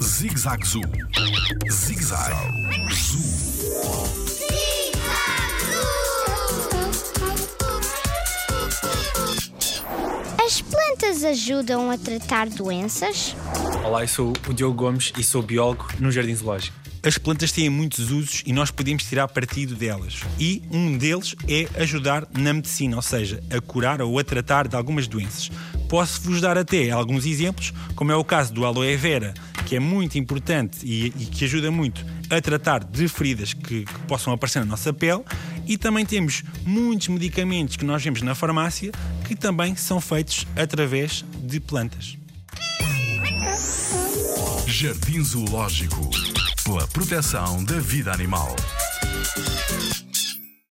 Zig-Zag Zoo. Zig-Zag Zoo. As plantas ajudam a tratar doenças? Olá, eu sou o Diogo Gomes e sou biólogo no Jardim Zoológico. As plantas têm muitos usos e nós podemos tirar partido delas. E um deles é ajudar na medicina, ou seja, a curar ou a tratar de algumas doenças. Posso-vos dar até alguns exemplos, como é o caso do aloe vera, que é muito importante e, e que ajuda muito a tratar de feridas que, que possam aparecer na nossa pele. E também temos muitos medicamentos que nós vemos na farmácia que também são feitos através de plantas. Jardim Zoológico. Pela proteção da vida animal.